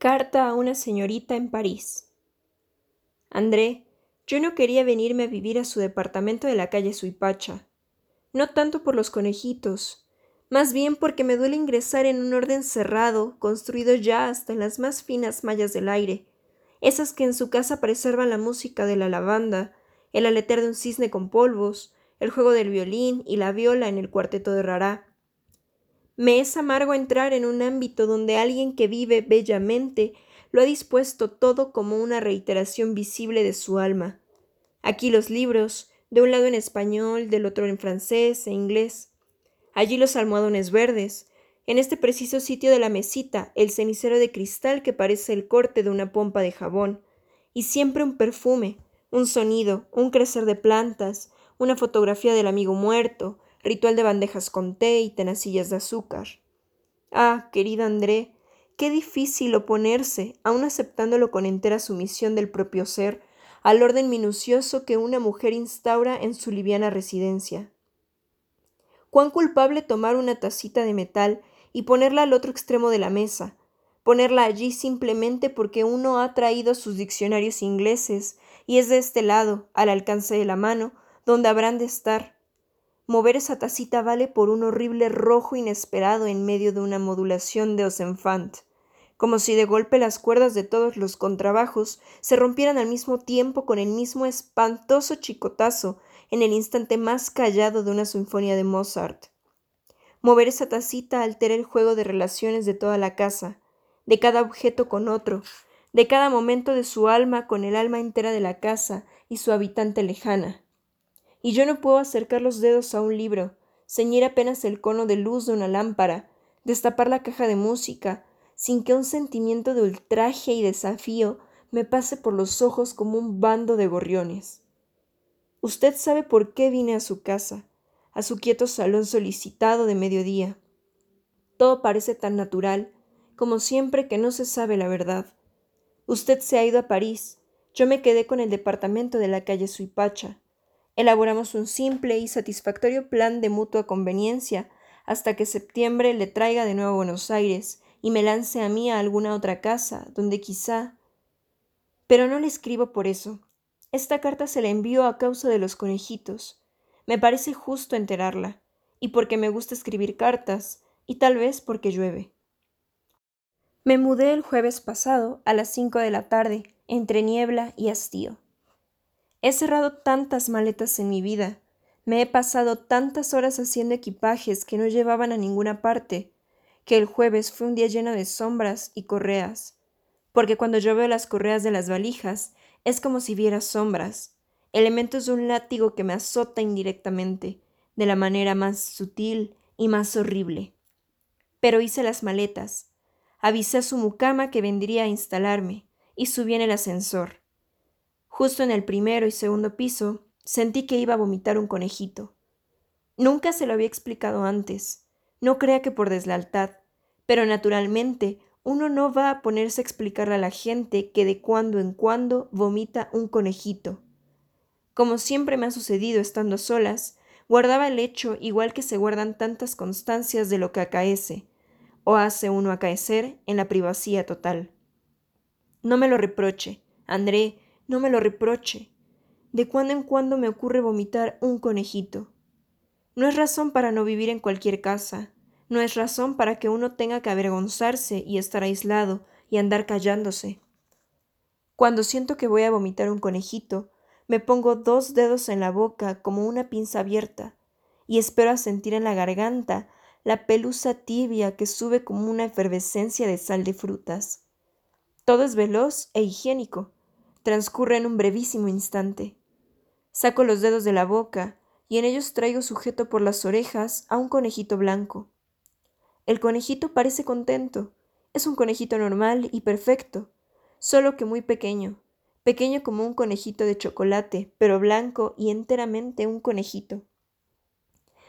Carta a una señorita en París. André, yo no quería venirme a vivir a su departamento de la calle Suipacha. No tanto por los conejitos, más bien porque me duele ingresar en un orden cerrado, construido ya hasta en las más finas mallas del aire, esas que en su casa preservan la música de la lavanda, el aletear de un cisne con polvos, el juego del violín y la viola en el cuarteto de Rará, me es amargo entrar en un ámbito donde alguien que vive bellamente lo ha dispuesto todo como una reiteración visible de su alma. Aquí los libros, de un lado en español, del otro en francés e inglés. Allí los almohadones verdes, en este preciso sitio de la mesita, el cenicero de cristal que parece el corte de una pompa de jabón, y siempre un perfume, un sonido, un crecer de plantas, una fotografía del amigo muerto, ritual de bandejas con té y tenacillas de azúcar. Ah, querida André, qué difícil oponerse, aun aceptándolo con entera sumisión del propio ser, al orden minucioso que una mujer instaura en su liviana residencia. Cuán culpable tomar una tacita de metal y ponerla al otro extremo de la mesa, ponerla allí simplemente porque uno ha traído sus diccionarios ingleses y es de este lado, al alcance de la mano, donde habrán de estar, Mover esa tacita vale por un horrible rojo inesperado en medio de una modulación de Osenfant, como si de golpe las cuerdas de todos los contrabajos se rompieran al mismo tiempo con el mismo espantoso chicotazo en el instante más callado de una sinfonía de Mozart. Mover esa tacita altera el juego de relaciones de toda la casa, de cada objeto con otro, de cada momento de su alma con el alma entera de la casa y su habitante lejana y yo no puedo acercar los dedos a un libro, ceñir apenas el cono de luz de una lámpara, destapar la caja de música, sin que un sentimiento de ultraje y desafío me pase por los ojos como un bando de gorriones. Usted sabe por qué vine a su casa, a su quieto salón solicitado de mediodía. Todo parece tan natural, como siempre que no se sabe la verdad. Usted se ha ido a París, yo me quedé con el departamento de la calle Suipacha. Elaboramos un simple y satisfactorio plan de mutua conveniencia hasta que septiembre le traiga de nuevo a Buenos Aires y me lance a mí a alguna otra casa, donde quizá. Pero no le escribo por eso. Esta carta se la envío a causa de los conejitos. Me parece justo enterarla, y porque me gusta escribir cartas, y tal vez porque llueve. Me mudé el jueves pasado a las cinco de la tarde, entre niebla y hastío. He cerrado tantas maletas en mi vida, me he pasado tantas horas haciendo equipajes que no llevaban a ninguna parte, que el jueves fue un día lleno de sombras y correas, porque cuando yo veo las correas de las valijas, es como si viera sombras, elementos de un látigo que me azota indirectamente, de la manera más sutil y más horrible. Pero hice las maletas, avisé a su mucama que vendría a instalarme, y subí en el ascensor. Justo en el primero y segundo piso, sentí que iba a vomitar un conejito. Nunca se lo había explicado antes. No crea que por deslealtad, pero naturalmente uno no va a ponerse a explicarle a la gente que de cuando en cuando vomita un conejito. Como siempre me ha sucedido estando solas, guardaba el hecho igual que se guardan tantas constancias de lo que acaece, o hace uno acaecer en la privacidad total. No me lo reproche, André, no me lo reproche. De cuando en cuando me ocurre vomitar un conejito. No es razón para no vivir en cualquier casa, no es razón para que uno tenga que avergonzarse y estar aislado y andar callándose. Cuando siento que voy a vomitar un conejito, me pongo dos dedos en la boca como una pinza abierta y espero a sentir en la garganta la pelusa tibia que sube como una efervescencia de sal de frutas. Todo es veloz e higiénico, transcurre en un brevísimo instante. Saco los dedos de la boca y en ellos traigo sujeto por las orejas a un conejito blanco. El conejito parece contento. Es un conejito normal y perfecto, solo que muy pequeño, pequeño como un conejito de chocolate, pero blanco y enteramente un conejito.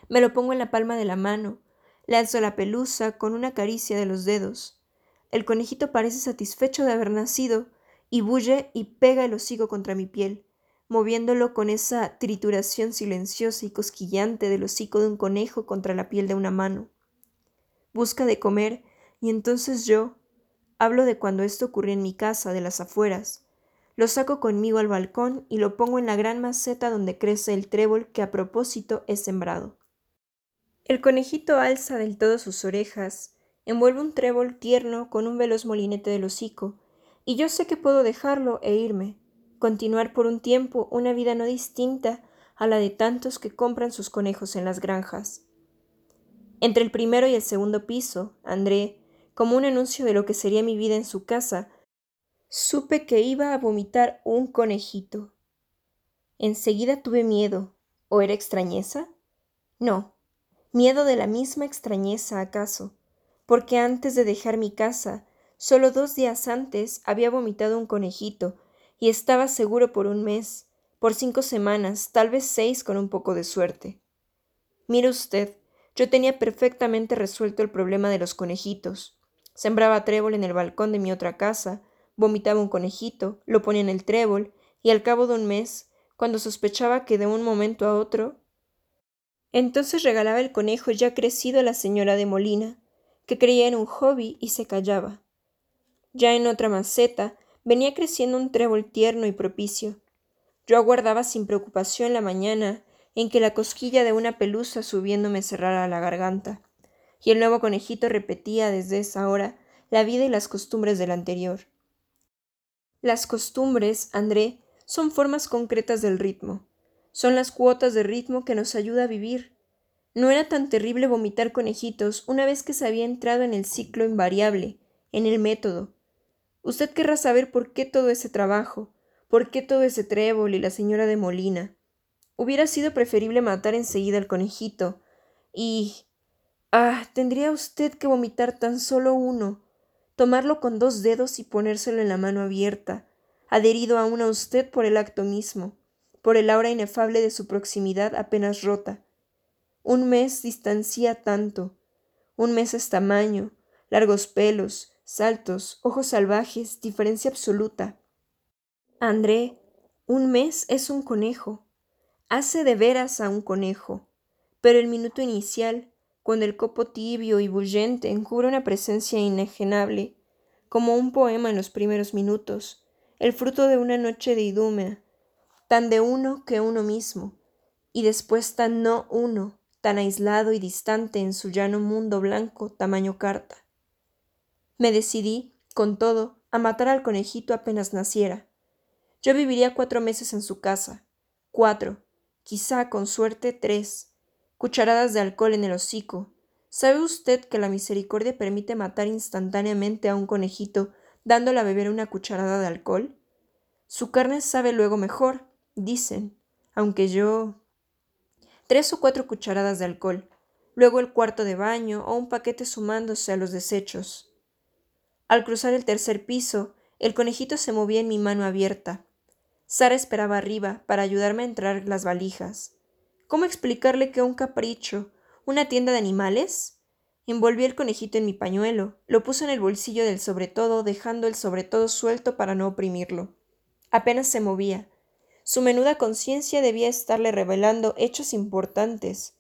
Me lo pongo en la palma de la mano, le alzo la pelusa con una caricia de los dedos. El conejito parece satisfecho de haber nacido, y bulle y pega el hocico contra mi piel, moviéndolo con esa trituración silenciosa y cosquillante del hocico de un conejo contra la piel de una mano. Busca de comer, y entonces yo, hablo de cuando esto ocurrió en mi casa, de las afueras. Lo saco conmigo al balcón y lo pongo en la gran maceta donde crece el trébol que a propósito he sembrado. El conejito alza del todo sus orejas, envuelve un trébol tierno con un veloz molinete del hocico, y yo sé que puedo dejarlo e irme, continuar por un tiempo una vida no distinta a la de tantos que compran sus conejos en las granjas. Entre el primero y el segundo piso, André, como un anuncio de lo que sería mi vida en su casa, supe que iba a vomitar un conejito. Enseguida tuve miedo. ¿O era extrañeza? No, miedo de la misma extrañeza acaso, porque antes de dejar mi casa, solo dos días antes había vomitado un conejito, y estaba seguro por un mes, por cinco semanas, tal vez seis con un poco de suerte. Mire usted, yo tenía perfectamente resuelto el problema de los conejitos. Sembraba trébol en el balcón de mi otra casa, vomitaba un conejito, lo ponía en el trébol, y al cabo de un mes, cuando sospechaba que de un momento a otro. Entonces regalaba el conejo ya crecido a la señora de Molina, que creía en un hobby y se callaba. Ya en otra maceta venía creciendo un trébol tierno y propicio. Yo aguardaba sin preocupación la mañana en que la cosquilla de una pelusa subiendo me cerrara la garganta, y el nuevo conejito repetía desde esa hora la vida y las costumbres del anterior. Las costumbres, André, son formas concretas del ritmo. Son las cuotas de ritmo que nos ayuda a vivir. No era tan terrible vomitar conejitos una vez que se había entrado en el ciclo invariable, en el método. Usted querrá saber por qué todo ese trabajo, por qué todo ese trébol y la señora de Molina. Hubiera sido preferible matar enseguida al conejito. Y. Ah, tendría usted que vomitar tan solo uno, tomarlo con dos dedos y ponérselo en la mano abierta, adherido aún a usted por el acto mismo, por el aura inefable de su proximidad apenas rota. Un mes distancia tanto, un mes es tamaño, largos pelos, saltos, ojos salvajes, diferencia absoluta. André, un mes es un conejo, hace de veras a un conejo, pero el minuto inicial, cuando el copo tibio y bullente encubre una presencia inegenable, como un poema en los primeros minutos, el fruto de una noche de idúmea, tan de uno que uno mismo, y después tan no uno, tan aislado y distante en su llano mundo blanco tamaño carta. Me decidí, con todo, a matar al conejito apenas naciera. Yo viviría cuatro meses en su casa, cuatro, quizá con suerte tres, cucharadas de alcohol en el hocico. ¿Sabe usted que la misericordia permite matar instantáneamente a un conejito dándole a beber una cucharada de alcohol? Su carne sabe luego mejor, dicen, aunque yo. Tres o cuatro cucharadas de alcohol, luego el cuarto de baño o un paquete sumándose a los desechos. Al cruzar el tercer piso, el conejito se movía en mi mano abierta. Sara esperaba arriba para ayudarme a entrar las valijas. ¿Cómo explicarle que un capricho, una tienda de animales? Envolví el conejito en mi pañuelo, lo puse en el bolsillo del sobretodo, dejando el sobretodo suelto para no oprimirlo. Apenas se movía. Su menuda conciencia debía estarle revelando hechos importantes,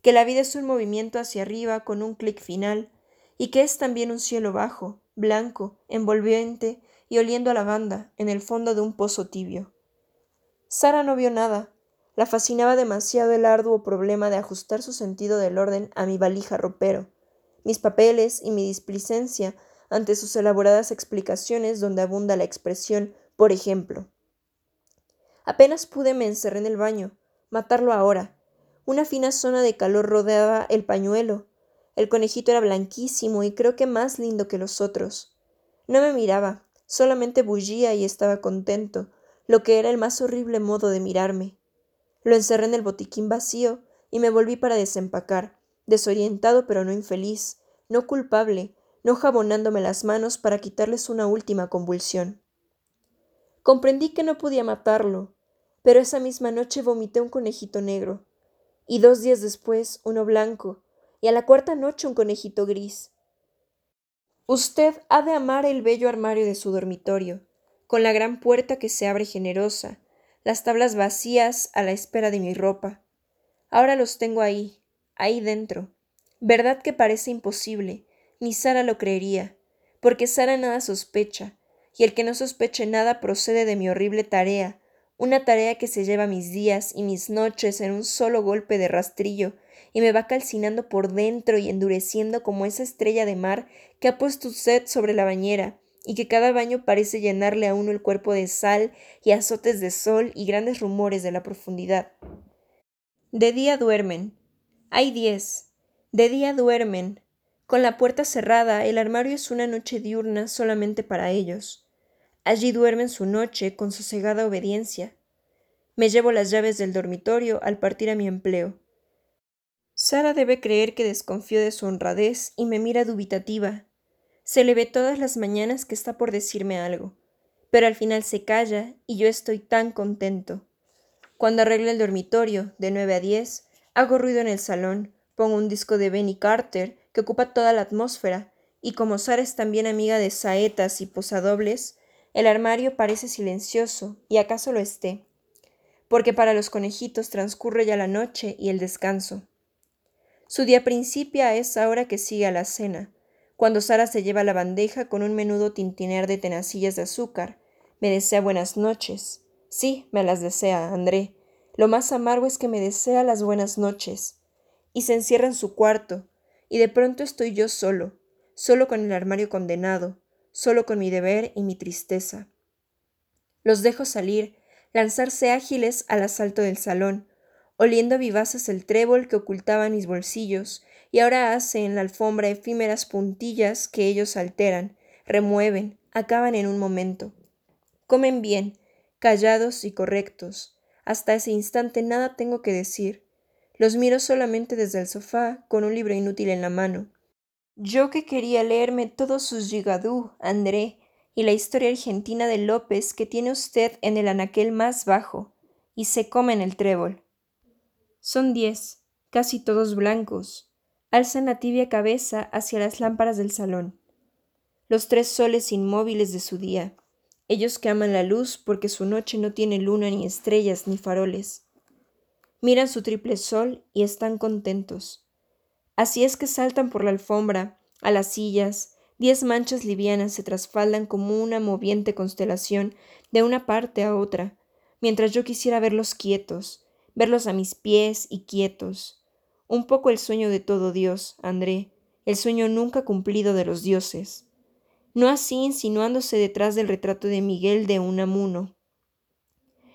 que la vida es un movimiento hacia arriba con un clic final, y que es también un cielo bajo, blanco, envolvente y oliendo a lavanda en el fondo de un pozo tibio. Sara no vio nada, la fascinaba demasiado el arduo problema de ajustar su sentido del orden a mi valija ropero, mis papeles y mi displicencia ante sus elaboradas explicaciones donde abunda la expresión por ejemplo. Apenas pude me encerré en el baño. Matarlo ahora. Una fina zona de calor rodeaba el pañuelo. El conejito era blanquísimo y creo que más lindo que los otros. No me miraba, solamente bullía y estaba contento, lo que era el más horrible modo de mirarme. Lo encerré en el botiquín vacío y me volví para desempacar, desorientado pero no infeliz, no culpable, no jabonándome las manos para quitarles una última convulsión. Comprendí que no podía matarlo, pero esa misma noche vomité un conejito negro, y dos días después uno blanco, y a la cuarta noche un conejito gris. Usted ha de amar el bello armario de su dormitorio, con la gran puerta que se abre generosa, las tablas vacías a la espera de mi ropa. Ahora los tengo ahí, ahí dentro. Verdad que parece imposible, ni Sara lo creería, porque Sara nada sospecha, y el que no sospeche nada procede de mi horrible tarea, una tarea que se lleva mis días y mis noches en un solo golpe de rastrillo, y me va calcinando por dentro y endureciendo como esa estrella de mar que ha puesto usted sobre la bañera, y que cada baño parece llenarle a uno el cuerpo de sal y azotes de sol y grandes rumores de la profundidad. De día duermen. Hay diez. De día duermen. Con la puerta cerrada, el armario es una noche diurna solamente para ellos. Allí duermen su noche con sosegada obediencia. Me llevo las llaves del dormitorio al partir a mi empleo. Sara debe creer que desconfío de su honradez y me mira dubitativa. Se le ve todas las mañanas que está por decirme algo, pero al final se calla y yo estoy tan contento. Cuando arreglo el dormitorio, de nueve a diez, hago ruido en el salón, pongo un disco de Benny Carter que ocupa toda la atmósfera, y como Sara es también amiga de saetas y posadobles, el armario parece silencioso, y acaso lo esté, porque para los conejitos transcurre ya la noche y el descanso. Su día principia a esa hora que sigue a la cena, cuando Sara se lleva la bandeja con un menudo tintinear de tenacillas de azúcar. Me desea buenas noches. Sí, me las desea, André. Lo más amargo es que me desea las buenas noches. Y se encierra en su cuarto, y de pronto estoy yo solo, solo con el armario condenado, solo con mi deber y mi tristeza. Los dejo salir, lanzarse ágiles al asalto del salón, oliendo vivaces el trébol que ocultaba mis bolsillos, y ahora hace en la alfombra efímeras puntillas que ellos alteran, remueven, acaban en un momento. Comen bien, callados y correctos. Hasta ese instante nada tengo que decir. Los miro solamente desde el sofá, con un libro inútil en la mano, yo que quería leerme todos sus gigadú, André, y la historia argentina de López que tiene usted en el anaquel más bajo, y se come en el trébol. Son diez, casi todos blancos. Alzan la tibia cabeza hacia las lámparas del salón. Los tres soles inmóviles de su día, ellos que aman la luz porque su noche no tiene luna ni estrellas ni faroles. Miran su triple sol y están contentos Así es que saltan por la alfombra, a las sillas, diez manchas livianas se trasfaldan como una moviente constelación de una parte a otra, mientras yo quisiera verlos quietos, verlos a mis pies y quietos. Un poco el sueño de todo Dios, André, el sueño nunca cumplido de los dioses. No así insinuándose detrás del retrato de Miguel de Unamuno.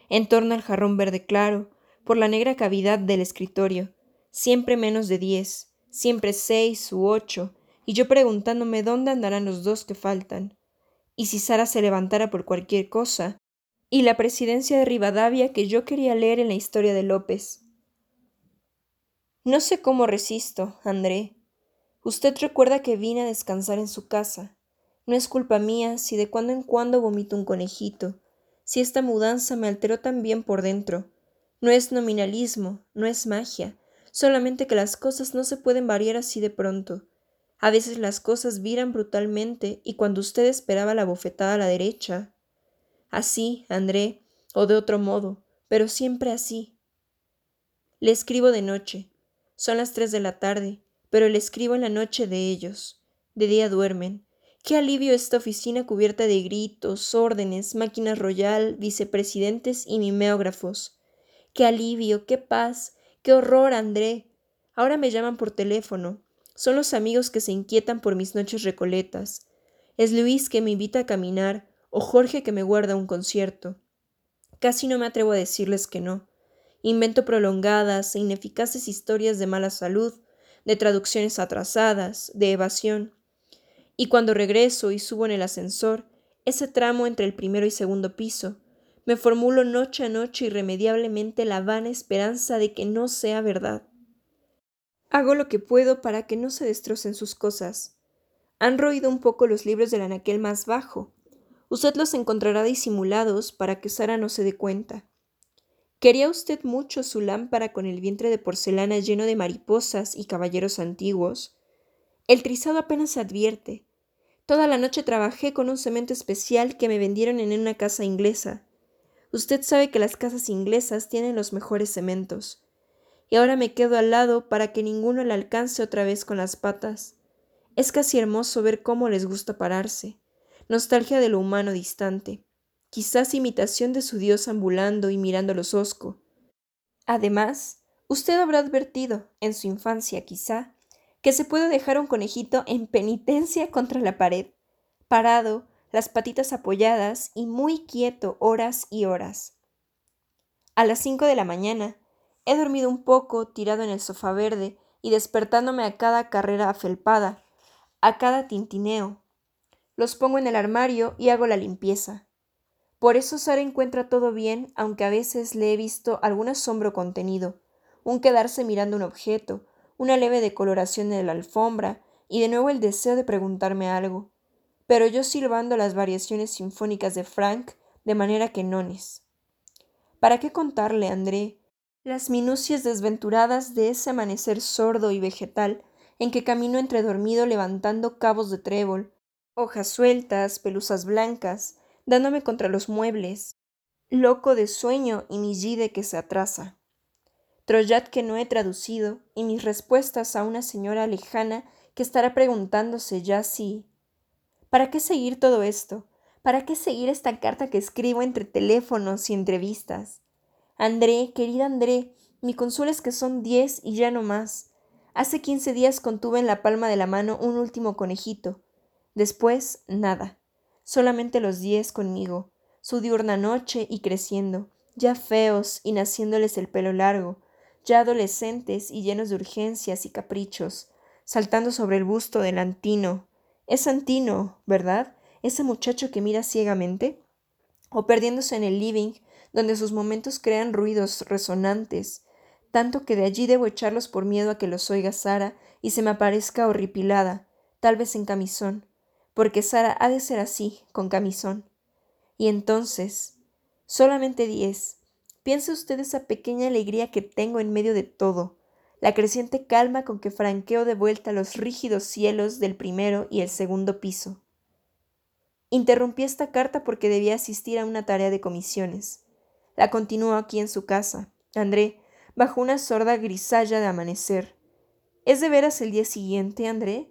En torno al jarrón verde claro, por la negra cavidad del escritorio, siempre menos de diez, siempre seis u ocho, y yo preguntándome dónde andarán los dos que faltan, y si Sara se levantara por cualquier cosa, y la presidencia de Rivadavia que yo quería leer en la historia de López. No sé cómo resisto, André. Usted recuerda que vine a descansar en su casa. No es culpa mía si de cuando en cuando vomito un conejito, si esta mudanza me alteró también por dentro. No es nominalismo, no es magia, solamente que las cosas no se pueden variar así de pronto. A veces las cosas viran brutalmente y cuando usted esperaba la bofetada a la derecha. Así, André, o de otro modo, pero siempre así. Le escribo de noche. Son las tres de la tarde, pero le escribo en la noche de ellos. De día duermen. Qué alivio esta oficina cubierta de gritos, órdenes, máquinas royal, vicepresidentes y mimeógrafos. Qué alivio, qué paz, ¡Qué horror, André! Ahora me llaman por teléfono. Son los amigos que se inquietan por mis noches recoletas. Es Luis que me invita a caminar, o Jorge que me guarda un concierto. Casi no me atrevo a decirles que no. Invento prolongadas e ineficaces historias de mala salud, de traducciones atrasadas, de evasión. Y cuando regreso y subo en el ascensor, ese tramo entre el primero y segundo piso, me formulo noche a noche irremediablemente la vana esperanza de que no sea verdad. Hago lo que puedo para que no se destrocen sus cosas. Han roído un poco los libros del anaquel más bajo. Usted los encontrará disimulados para que Sara no se dé cuenta. ¿Quería usted mucho su lámpara con el vientre de porcelana lleno de mariposas y caballeros antiguos? El trizado apenas se advierte. Toda la noche trabajé con un cemento especial que me vendieron en una casa inglesa. Usted sabe que las casas inglesas tienen los mejores cementos. Y ahora me quedo al lado para que ninguno le alcance otra vez con las patas. Es casi hermoso ver cómo les gusta pararse. Nostalgia de lo humano distante. Quizás imitación de su Dios ambulando y mirándolos hosco. Además, usted habrá advertido, en su infancia quizá, que se puede dejar un conejito en penitencia contra la pared, parado, las patitas apoyadas y muy quieto horas y horas. A las cinco de la mañana, he dormido un poco tirado en el sofá verde y despertándome a cada carrera afelpada, a cada tintineo. Los pongo en el armario y hago la limpieza. Por eso Sara encuentra todo bien, aunque a veces le he visto algún asombro contenido, un quedarse mirando un objeto, una leve decoloración en la alfombra y de nuevo el deseo de preguntarme algo. Pero yo silbando las variaciones sinfónicas de Frank de manera que nones. ¿Para qué contarle, André, las minucias desventuradas de ese amanecer sordo y vegetal en que camino entre dormido levantando cabos de trébol, hojas sueltas, pelusas blancas, dándome contra los muebles, loco de sueño y mi gide que se atrasa. Troyat que no he traducido y mis respuestas a una señora lejana que estará preguntándose ya si. ¿Para qué seguir todo esto? ¿Para qué seguir esta carta que escribo entre teléfonos y entrevistas? André, querida André, mi consuelo es que son diez y ya no más. Hace quince días contuve en la palma de la mano un último conejito. Después, nada. Solamente los diez conmigo, su diurna noche y creciendo, ya feos y naciéndoles el pelo largo, ya adolescentes y llenos de urgencias y caprichos, saltando sobre el busto del Antino. Es Antino, ¿verdad? Ese muchacho que mira ciegamente. O perdiéndose en el living, donde sus momentos crean ruidos resonantes, tanto que de allí debo echarlos por miedo a que los oiga Sara y se me aparezca horripilada, tal vez en camisón, porque Sara ha de ser así, con camisón. Y entonces, solamente diez. Piense usted esa pequeña alegría que tengo en medio de todo, la creciente calma con que franqueo de vuelta los rígidos cielos del primero y el segundo piso. Interrumpí esta carta porque debía asistir a una tarea de comisiones. La continuó aquí en su casa, André, bajo una sorda grisalla de amanecer. ¿Es de veras el día siguiente, André?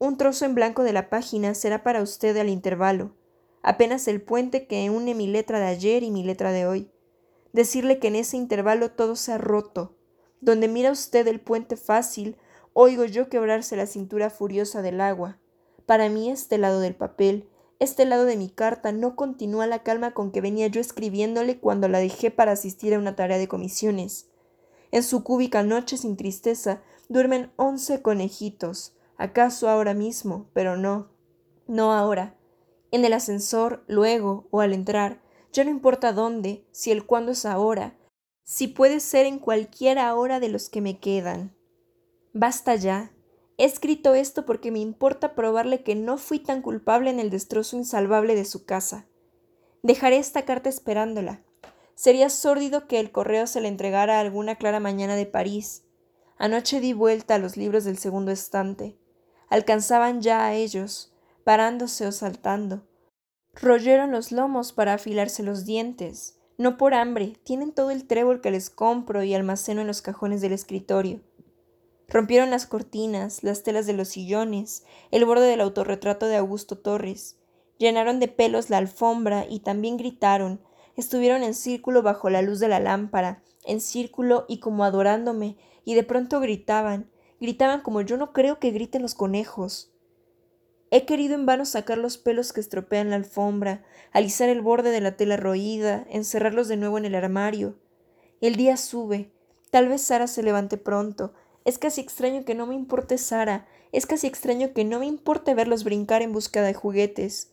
Un trozo en blanco de la página será para usted al intervalo, apenas el puente que une mi letra de ayer y mi letra de hoy. Decirle que en ese intervalo todo se ha roto. Donde mira usted el puente fácil, oigo yo quebrarse la cintura furiosa del agua. Para mí este lado del papel este lado de mi carta no continúa la calma con que venía yo escribiéndole cuando la dejé para asistir a una tarea de comisiones. En su cúbica noche sin tristeza duermen once conejitos, acaso ahora mismo, pero no, no ahora. En el ascensor, luego, o al entrar, ya no importa dónde, si el cuándo es ahora, si puede ser en cualquiera hora de los que me quedan. Basta ya, He escrito esto porque me importa probarle que no fui tan culpable en el destrozo insalvable de su casa. Dejaré esta carta esperándola. Sería sórdido que el correo se le entregara alguna clara mañana de París. Anoche di vuelta a los libros del segundo estante. Alcanzaban ya a ellos, parándose o saltando. Royeron los lomos para afilarse los dientes. No por hambre, tienen todo el trébol que les compro y almaceno en los cajones del escritorio. Rompieron las cortinas, las telas de los sillones, el borde del autorretrato de Augusto Torres. Llenaron de pelos la alfombra y también gritaron. Estuvieron en círculo bajo la luz de la lámpara, en círculo y como adorándome, y de pronto gritaban, gritaban como yo no creo que griten los conejos. He querido en vano sacar los pelos que estropean la alfombra, alisar el borde de la tela roída, encerrarlos de nuevo en el armario. El día sube. Tal vez Sara se levante pronto, es casi extraño que no me importe Sara, es casi extraño que no me importe verlos brincar en busca de juguetes.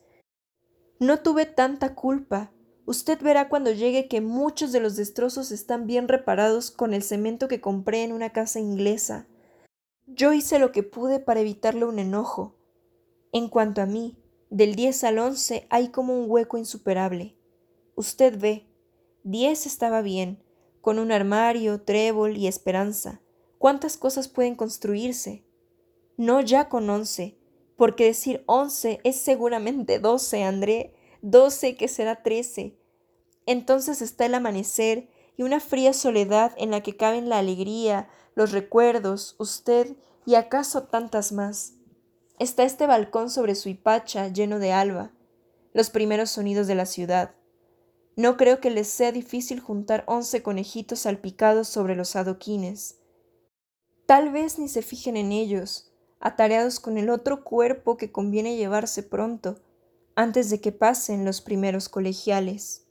No tuve tanta culpa. Usted verá cuando llegue que muchos de los destrozos están bien reparados con el cemento que compré en una casa inglesa. Yo hice lo que pude para evitarle un enojo. En cuanto a mí, del 10 al 11 hay como un hueco insuperable. Usted ve, 10 estaba bien, con un armario, trébol y esperanza cuántas cosas pueden construirse. No ya con once, porque decir once es seguramente doce, André, doce que será trece. Entonces está el amanecer y una fría soledad en la que caben la alegría, los recuerdos, usted y acaso tantas más. Está este balcón sobre su hipacha lleno de alba, los primeros sonidos de la ciudad. No creo que les sea difícil juntar once conejitos salpicados sobre los adoquines. Tal vez ni se fijen en ellos, atareados con el otro cuerpo que conviene llevarse pronto, antes de que pasen los primeros colegiales.